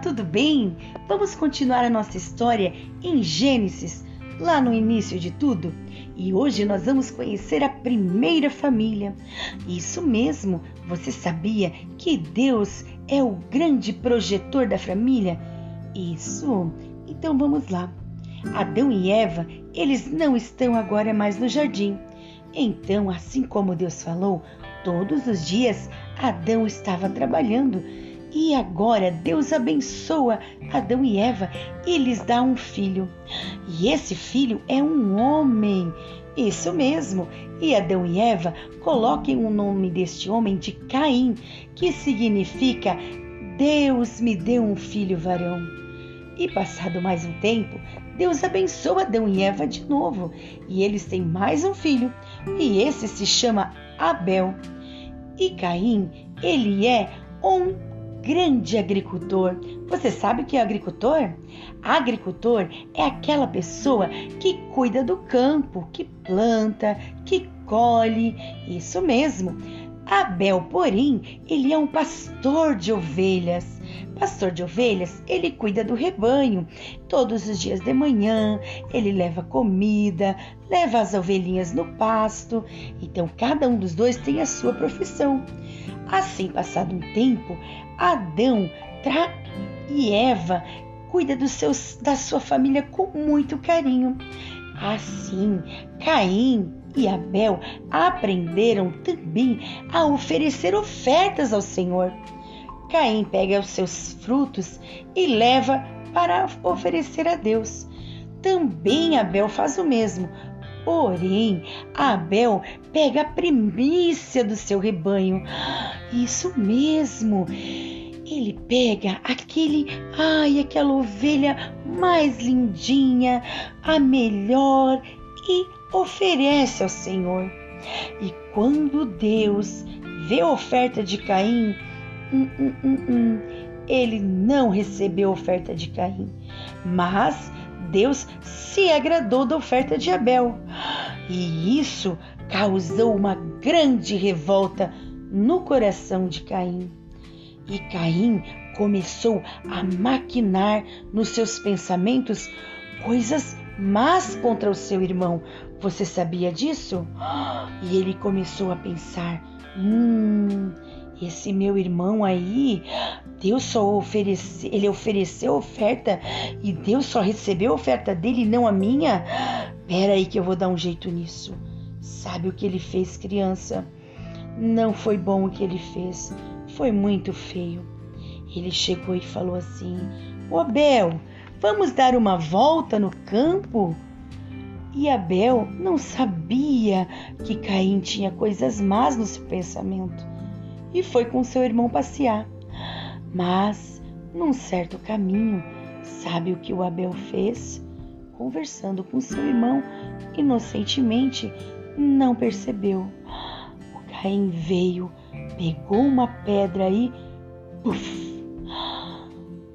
tudo bem? Vamos continuar a nossa história em Gênesis, lá no início de tudo? E hoje nós vamos conhecer a primeira família. Isso mesmo, você sabia que Deus é o grande projetor da família? Isso. Então vamos lá. Adão e Eva, eles não estão agora mais no jardim. Então, assim como Deus falou, todos os dias Adão estava trabalhando e agora Deus abençoa Adão e Eva e lhes dá um filho. E esse filho é um homem. Isso mesmo. E Adão e Eva coloquem o nome deste homem de Caim, que significa Deus me deu um filho varão. E passado mais um tempo, Deus abençoa Adão e Eva de novo, e eles têm mais um filho, e esse se chama Abel. E Caim, ele é um grande agricultor. Você sabe o que é agricultor? Agricultor é aquela pessoa que cuida do campo, que planta, que colhe. Isso mesmo. Abel, porém, ele é um pastor de ovelhas. Pastor de ovelhas, ele cuida do rebanho. Todos os dias de manhã, ele leva comida, leva as ovelhinhas no pasto. Então, cada um dos dois tem a sua profissão. Assim, passado um tempo, Adão e Eva cuida dos seus, da sua família com muito carinho. Assim, Caim e Abel aprenderam também a oferecer ofertas ao Senhor. Caim pega os seus frutos e leva para oferecer a Deus. Também Abel faz o mesmo, Porém, Abel pega a primícia do seu rebanho. Isso mesmo. Ele pega aquele, ai, aquela ovelha mais lindinha, a melhor e oferece ao Senhor. E quando Deus vê a oferta de Caim, hum, hum, hum, hum ele não recebeu a oferta de Caim, mas Deus se agradou da oferta de Abel. E isso causou uma grande revolta no coração de Caim. E Caim começou a maquinar nos seus pensamentos coisas más contra o seu irmão. Você sabia disso? E ele começou a pensar: hum, esse meu irmão aí, Deus só ofereceu, ele ofereceu oferta e Deus só recebeu a oferta dele não a minha? Pera aí que eu vou dar um jeito nisso. Sabe o que ele fez, criança? Não foi bom o que ele fez. Foi muito feio. Ele chegou e falou assim: Ô Abel, vamos dar uma volta no campo? E Abel não sabia que Caim tinha coisas más no seu pensamento e foi com seu irmão passear. Mas, num certo caminho, sabe o que o Abel fez? Conversando com seu irmão, inocentemente, não percebeu. O Caim veio, pegou uma pedra e. Puf!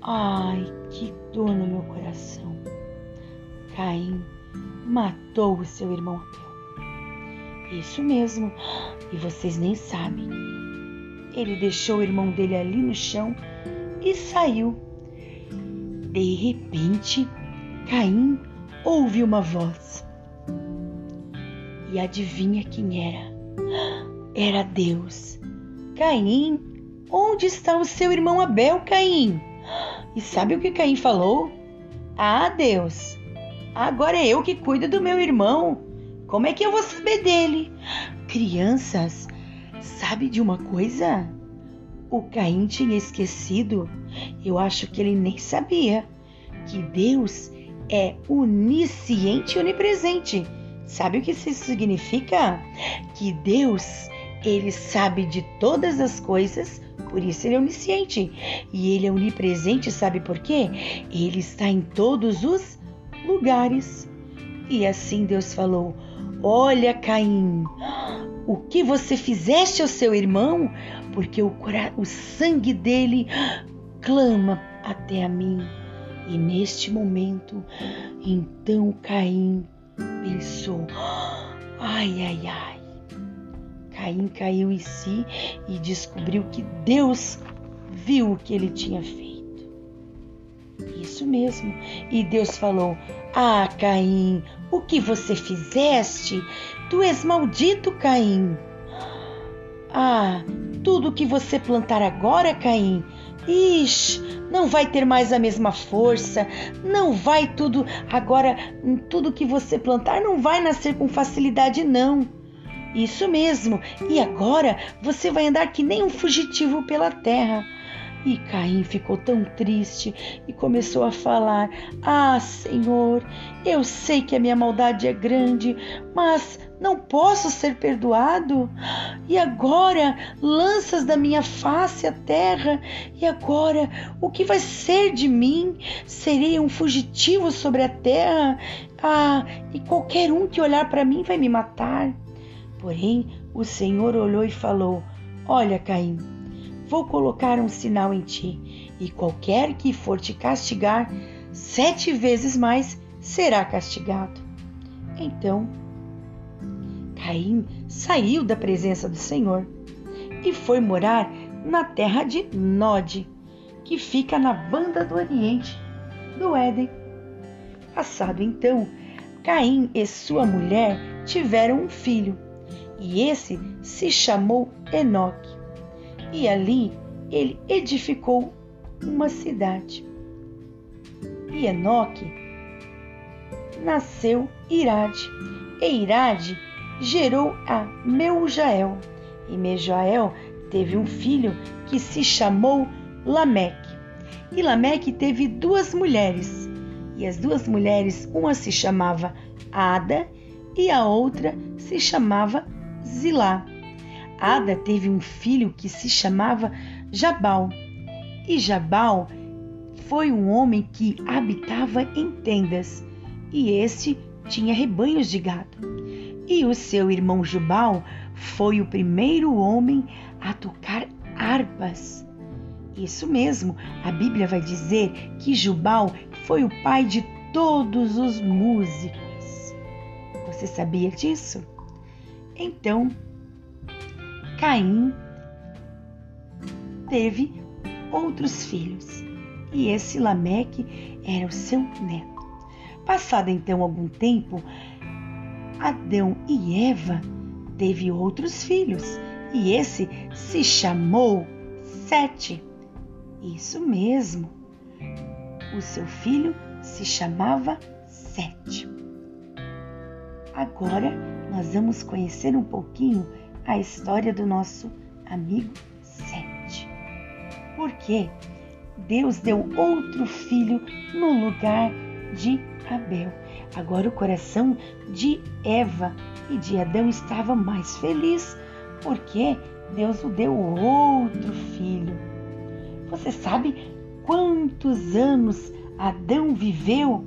Ai, que dor no meu coração. Caim matou o seu irmão Abel. Isso mesmo, e vocês nem sabem. Ele deixou o irmão dele ali no chão e saiu. De repente, Caim ouve uma voz. E adivinha quem era? Era Deus. Caim, onde está o seu irmão Abel, Caim? E sabe o que Caim falou? Ah, Deus, agora é eu que cuido do meu irmão. Como é que eu vou saber dele? Crianças, Sabe de uma coisa? O Caim tinha esquecido, eu acho que ele nem sabia, que Deus é onisciente e onipresente. Sabe o que isso significa? Que Deus, ele sabe de todas as coisas, por isso ele é onisciente. E ele é onipresente, sabe por quê? Ele está em todos os lugares. E assim Deus falou: Olha, Caim, o que você fizeste ao seu irmão, porque o, o sangue dele clama até a mim. E neste momento, então Caim pensou: ai, ai, ai. Caim caiu em si e descobriu que Deus viu o que ele tinha feito. Isso mesmo. E Deus falou: Ah, Caim, o que você fizeste? Tu és maldito, Caim. Ah, tudo que você plantar agora, Caim, Ixi, não vai ter mais a mesma força, não vai tudo agora, tudo que você plantar não vai nascer com facilidade, não. Isso mesmo, e agora você vai andar que nem um fugitivo pela terra. E Caim ficou tão triste e começou a falar: Ah, Senhor, eu sei que a minha maldade é grande, mas não posso ser perdoado? E agora lanças da minha face a terra? E agora o que vai ser de mim? Serei um fugitivo sobre a terra? Ah, e qualquer um que olhar para mim vai me matar. Porém, o Senhor olhou e falou: Olha, Caim, vou colocar um sinal em ti, e qualquer que for te castigar, sete vezes mais será castigado. Então, Caim saiu da presença do Senhor e foi morar na terra de Nod, que fica na banda do oriente do Éden. Passado então, Caim e sua mulher tiveram um filho, e esse se chamou Enoque. E ali ele edificou uma cidade. E Enoque nasceu Irade, e Irade gerou a Meujael. E Mejael teve um filho que se chamou Lameque. E Lameque teve duas mulheres. E as duas mulheres, uma se chamava Ada e a outra se chamava Zilá. Ada teve um filho que se chamava Jabal. E Jabal foi um homem que habitava em tendas, e este tinha rebanhos de gado. E o seu irmão Jubal foi o primeiro homem a tocar harpas. Isso mesmo, a Bíblia vai dizer que Jubal foi o pai de todos os músicos. Você sabia disso? Então, Caim teve outros filhos e esse Lameque era o seu neto. Passado então algum tempo, Adão e Eva teve outros filhos e esse se chamou Sete. Isso mesmo. O seu filho se chamava Sete. Agora nós vamos conhecer um pouquinho a história do nosso amigo Sete. Porque Deus deu outro filho no lugar de Abel. Agora o coração de Eva e de Adão estava mais feliz, porque Deus o deu outro filho. Você sabe quantos anos Adão viveu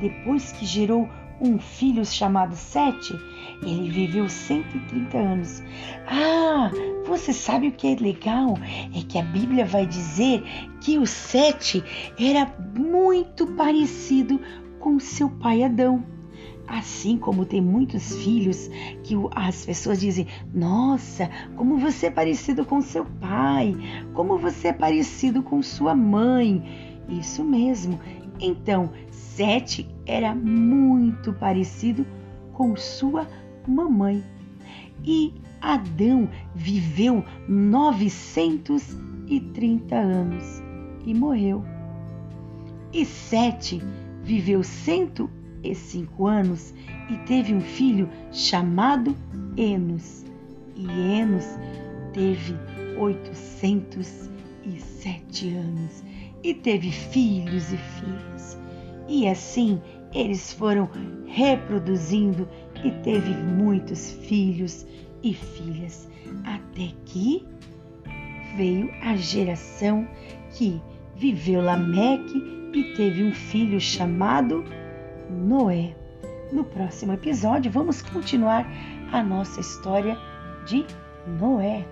depois que gerou um filho chamado Sete? Ele viveu 130 anos. Ah, você sabe o que é legal? É que a Bíblia vai dizer que o Sete era muito parecido com seu pai Adão. Assim como tem muitos filhos que as pessoas dizem: Nossa, como você é parecido com seu pai, como você é parecido com sua mãe. Isso mesmo. Então, Sete era muito parecido com sua mamãe. E Adão viveu 930 anos e morreu. E Sete viveu 105 anos e teve um filho chamado Enos. E Enos teve 807 anos e teve filhos e filhas. E assim eles foram reproduzindo e teve muitos filhos e filhas, até que veio a geração que viveu Lameque e teve um filho chamado Noé. No próximo episódio, vamos continuar a nossa história de Noé.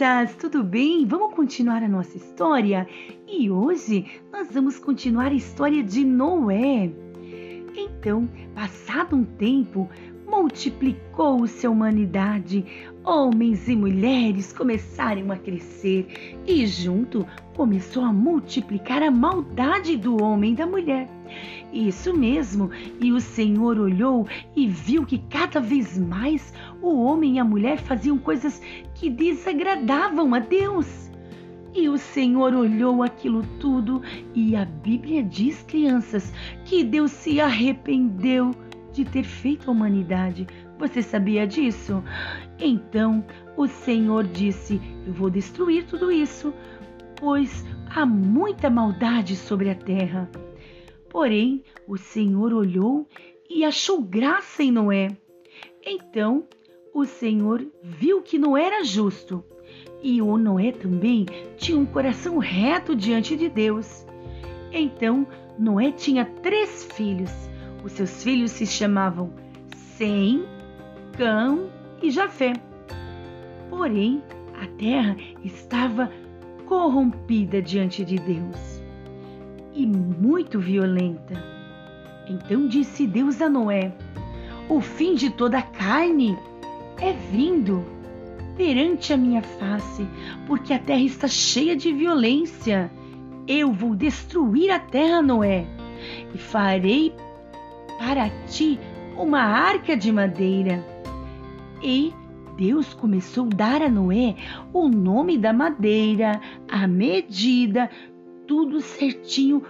Crianças, tudo bem? Vamos continuar a nossa história? E hoje nós vamos continuar a história de Noé. Então, passado um tempo, multiplicou-se a humanidade. Homens e mulheres começaram a crescer e junto começou a multiplicar a maldade do homem e da mulher. Isso mesmo, e o Senhor olhou e viu que cada vez mais o homem e a mulher faziam coisas que desagradavam a Deus. E o Senhor olhou aquilo tudo, e a Bíblia diz, crianças, que Deus se arrependeu de ter feito a humanidade. Você sabia disso? Então o Senhor disse: Eu vou destruir tudo isso, pois há muita maldade sobre a terra. Porém, o Senhor olhou e achou graça em Noé. Então o Senhor viu que não era justo. E o Noé também tinha um coração reto diante de Deus. Então Noé tinha três filhos. Os seus filhos se chamavam Sem, Cão e Jafé. Porém, a terra estava corrompida diante de Deus e muito violenta. Então disse Deus a Noé: O fim de toda a carne é vindo perante a minha face, porque a terra está cheia de violência. Eu vou destruir a terra, Noé, e farei para ti uma arca de madeira. E Deus começou a dar a Noé o nome da madeira, a medida, tudo certinho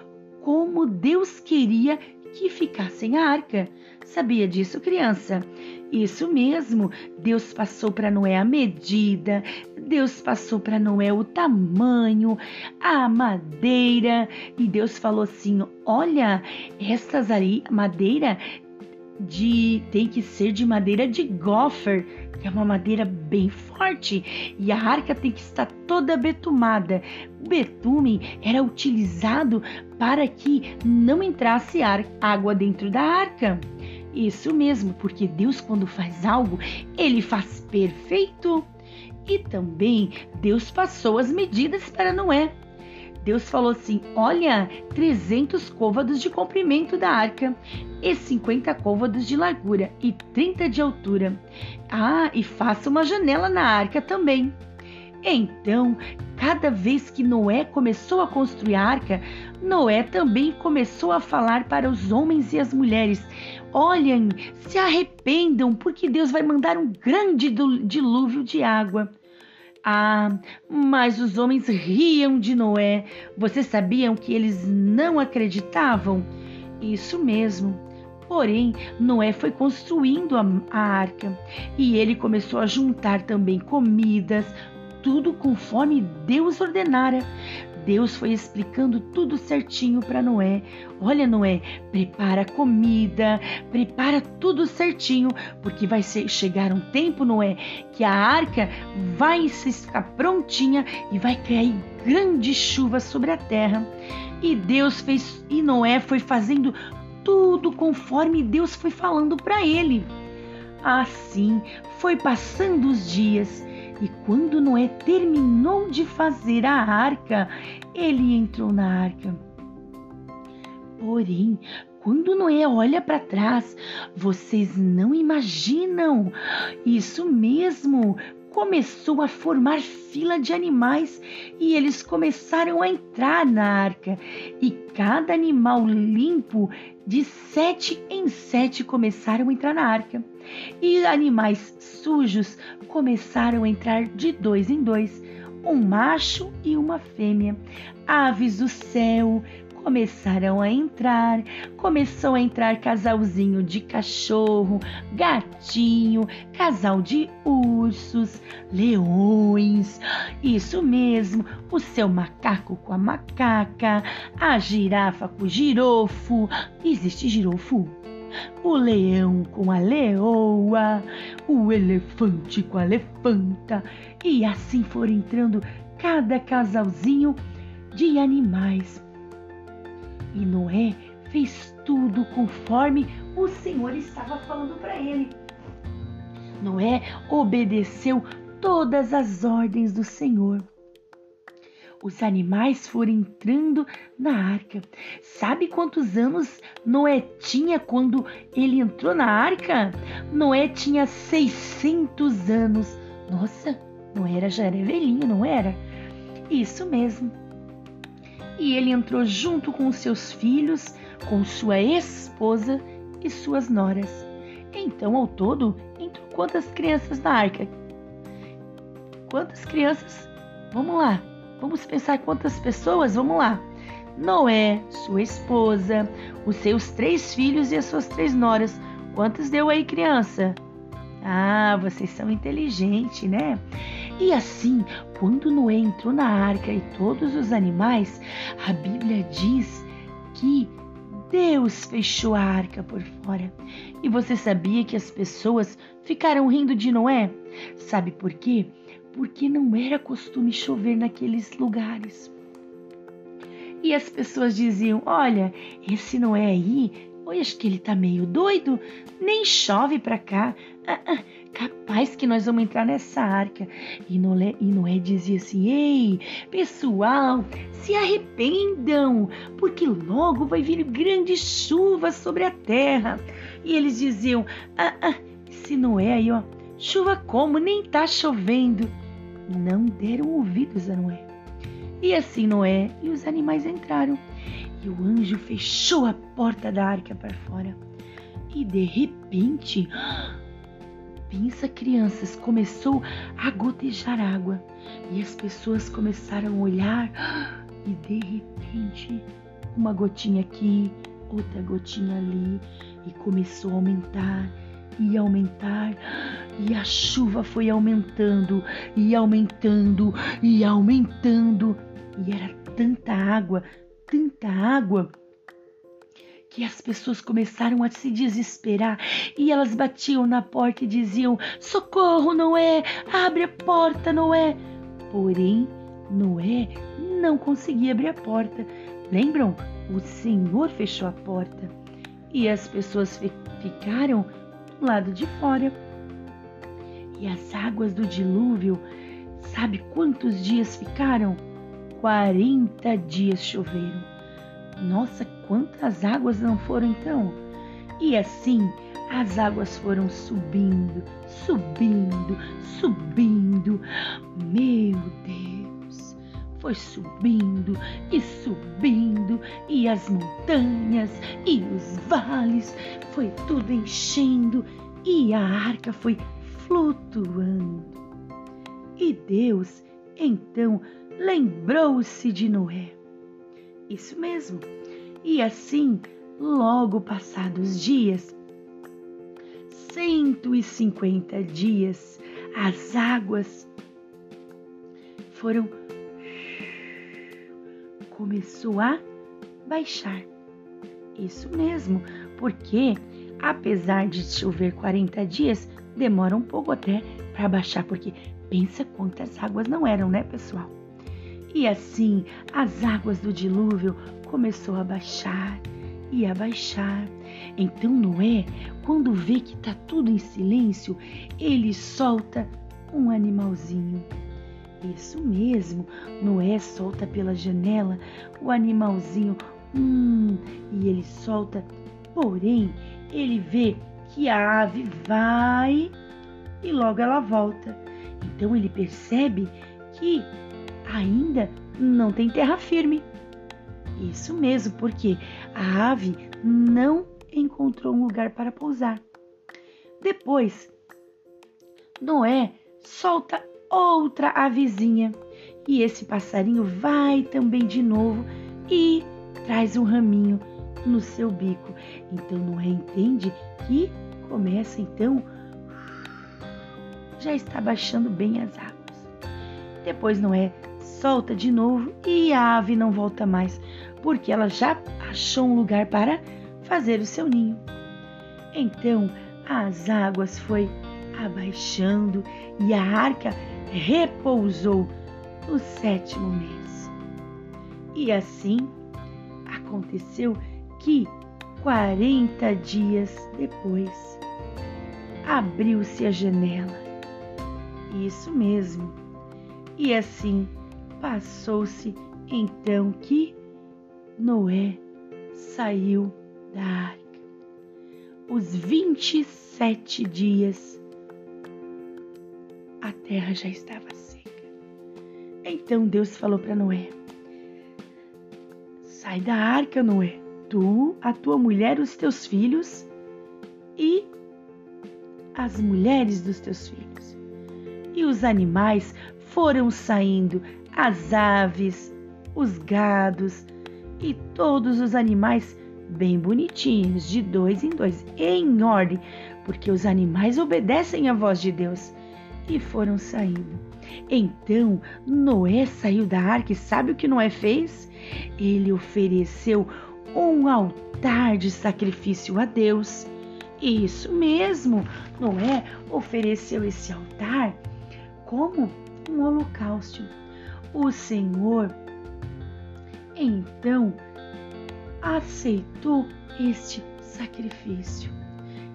como Deus queria que ficasse a arca. Sabia disso, criança? Isso mesmo, Deus passou para Noé a medida, Deus passou para Noé o tamanho, a madeira, e Deus falou assim: olha, essas aí, madeira de tem que ser de madeira de gopher, que é uma madeira bem forte, e a arca tem que estar toda betumada. O betume era utilizado para que não entrasse água dentro da arca. Isso mesmo, porque Deus, quando faz algo, ele faz perfeito. E também Deus passou as medidas para Noé. Deus falou assim: Olha, 300 côvados de comprimento da arca, e 50 côvados de largura, e 30 de altura. Ah, e faça uma janela na arca também. Então, cada vez que Noé começou a construir a arca, Noé também começou a falar para os homens e as mulheres: Olhem, se arrependam, porque Deus vai mandar um grande dilúvio de água. Ah, mas os homens riam de Noé. Vocês sabiam que eles não acreditavam? Isso mesmo. Porém, Noé foi construindo a, a arca e ele começou a juntar também comidas, tudo conforme Deus ordenara. Deus foi explicando tudo certinho para Noé. Olha, Noé, prepara comida, prepara tudo certinho, porque vai ser, chegar um tempo, Noé, que a arca vai ficar prontinha e vai cair grande chuva sobre a terra. E Deus fez, e Noé foi fazendo tudo conforme Deus foi falando para ele. Assim foi passando os dias e quando Noé terminou de fazer a arca, ele entrou na arca. Porém, quando Noé olha para trás, vocês não imaginam. Isso mesmo, começou a formar fila de animais e eles começaram a entrar na arca. E cada animal limpo, de sete em sete, começaram a entrar na arca. E animais sujos começaram a entrar de dois em dois, um macho e uma fêmea. Aves do céu começaram a entrar, começou a entrar casalzinho de cachorro, gatinho, casal de ursos, leões, isso mesmo, o seu macaco com a macaca, a girafa com o girofo. Existe girofo? o leão com a leoa, o elefante com a elefanta, e assim foram entrando cada casalzinho de animais. E Noé fez tudo conforme o Senhor estava falando para ele. Noé obedeceu todas as ordens do Senhor. Os animais foram entrando na arca. Sabe quantos anos Noé tinha quando ele entrou na arca? Noé tinha 600 anos. Nossa, Noé já era velhinho, não era? Isso mesmo. E ele entrou junto com seus filhos, com sua esposa e suas noras. Então, ao todo, entrou quantas crianças na arca? Quantas crianças? Vamos lá. Vamos pensar quantas pessoas? Vamos lá. Noé, sua esposa, os seus três filhos e as suas três noras. Quantas deu aí, criança? Ah, vocês são inteligentes, né? E assim, quando Noé entrou na arca e todos os animais, a Bíblia diz que Deus fechou a arca por fora. E você sabia que as pessoas ficaram rindo de Noé? Sabe por quê? Porque não era costume chover naqueles lugares. E as pessoas diziam: Olha, esse Noé aí Oi, acho que ele tá meio doido. Nem chove pra cá. Ah, ah, capaz que nós vamos entrar nessa arca. E Noé, e Noé dizia assim: Ei, pessoal, se arrependam, porque logo vai vir grande chuva sobre a terra. E eles diziam: Ah, ah, esse Noé aí, ó, chuva como? Nem tá chovendo. Não deram ouvidos a Noé. E assim Noé e os animais entraram. E o anjo fechou a porta da arca para fora. E de repente, pensa crianças, começou a gotejar água. E as pessoas começaram a olhar e de repente, uma gotinha aqui, outra gotinha ali, e começou a aumentar e aumentar, e a chuva foi aumentando e aumentando e aumentando, e era tanta água tanta água que as pessoas começaram a se desesperar e elas batiam na porta e diziam: Socorro, Noé! Abre a porta, Noé! Porém, Noé não conseguia abrir a porta. Lembram? O Senhor fechou a porta e as pessoas ficaram do lado de fora. E as águas do dilúvio, sabe quantos dias ficaram? 40 dias choveram. Nossa, quantas águas não foram então? E assim as águas foram subindo, subindo, subindo. Meu Deus! Foi subindo e subindo, e as montanhas e os vales, foi tudo enchendo, e a arca foi flutuando. E Deus então lembrou-se de Noé. Isso mesmo. E assim, logo passados dias, 150 dias, as águas foram começou a baixar. Isso mesmo, porque apesar de chover 40 dias, demora um pouco até para baixar, porque pensa quantas águas não eram, né, pessoal? E assim as águas do dilúvio começou a baixar e a baixar. Então Noé, quando vê que está tudo em silêncio, ele solta um animalzinho. Isso mesmo, Noé solta pela janela o animalzinho, hum, e ele solta, porém ele vê que a ave vai e logo ela volta. Então ele percebe que ainda não tem terra firme. Isso mesmo, porque a ave não encontrou um lugar para pousar. Depois, Noé solta outra avezinha e esse passarinho vai também de novo e traz um raminho no seu bico. Então Noé entende que começa então já está baixando bem as águas. Depois Noé solta de novo e a ave não volta mais, porque ela já achou um lugar para fazer o seu ninho. Então as águas foi abaixando e a arca repousou no sétimo mês. E assim aconteceu que quarenta dias depois abriu-se a janela Isso mesmo. E assim passou-se então que Noé saiu da arca. Os 27 dias a terra já estava seca. Então Deus falou para Noé: Sai da arca, Noé, tu, a tua mulher, os teus filhos e as mulheres dos teus filhos. E os animais foram saindo, as aves, os gados e todos os animais bem bonitinhos, de dois em dois, em ordem, porque os animais obedecem à voz de Deus e foram saindo. Então Noé saiu da arca e sabe o que Noé fez? Ele ofereceu um altar de sacrifício a Deus. Isso mesmo, Noé ofereceu esse altar como um holocausto. O Senhor então aceitou este sacrifício.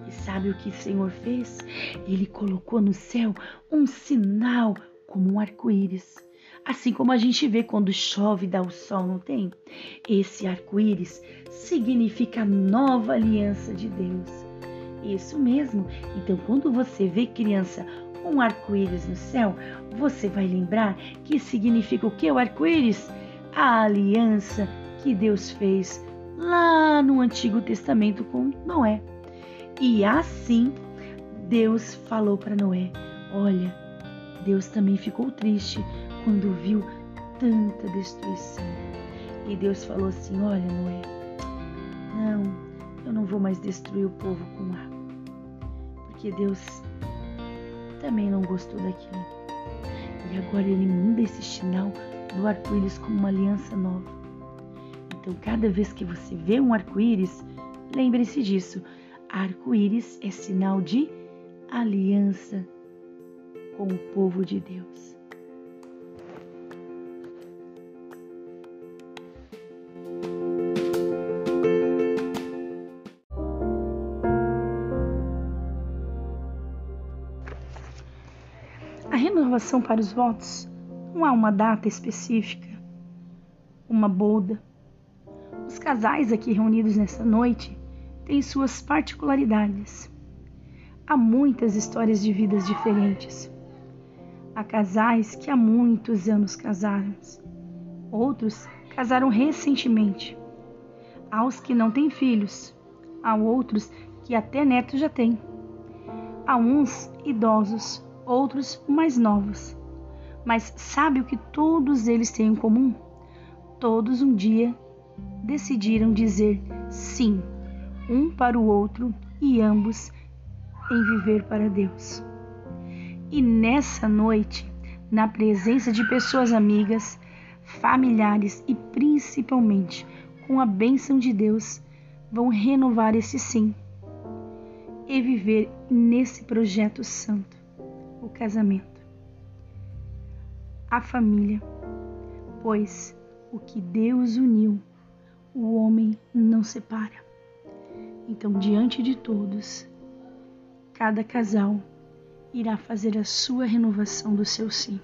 E sabe o que o Senhor fez? Ele colocou no céu um sinal como um arco-íris. Assim como a gente vê quando chove e dá o sol, não tem? Esse arco-íris significa a nova aliança de Deus. Isso mesmo. Então, quando você vê criança um arco-íris no céu, você vai lembrar que significa o que o arco-íris? A aliança que Deus fez lá no Antigo Testamento com Noé. E assim Deus falou para Noé: Olha, Deus também ficou triste quando viu tanta destruição. E Deus falou assim: Olha, Noé, não, eu não vou mais destruir o povo com água. Porque Deus também não gostou daquilo. E agora ele manda esse sinal do arco-íris como uma aliança nova. Então, cada vez que você vê um arco-íris, lembre-se disso. Arco-íris é sinal de aliança com o povo de Deus. Renovação para os votos não há uma data específica, uma bolda os casais aqui reunidos nessa noite têm suas particularidades. Há muitas histórias de vidas diferentes. Há casais que há muitos anos casaram, outros casaram recentemente. Há os que não têm filhos, há outros que até netos já têm. Há uns idosos, outros mais novos. Mas sabe o que todos eles têm em comum? Todos um dia decidiram dizer sim um para o outro e ambos em viver para Deus. E nessa noite, na presença de pessoas amigas, familiares e principalmente com a bênção de Deus, vão renovar esse sim e viver nesse projeto santo, o casamento, a família, pois o que Deus uniu o homem não separa. Então, diante de todos, cada casal irá fazer a sua renovação do seu sim.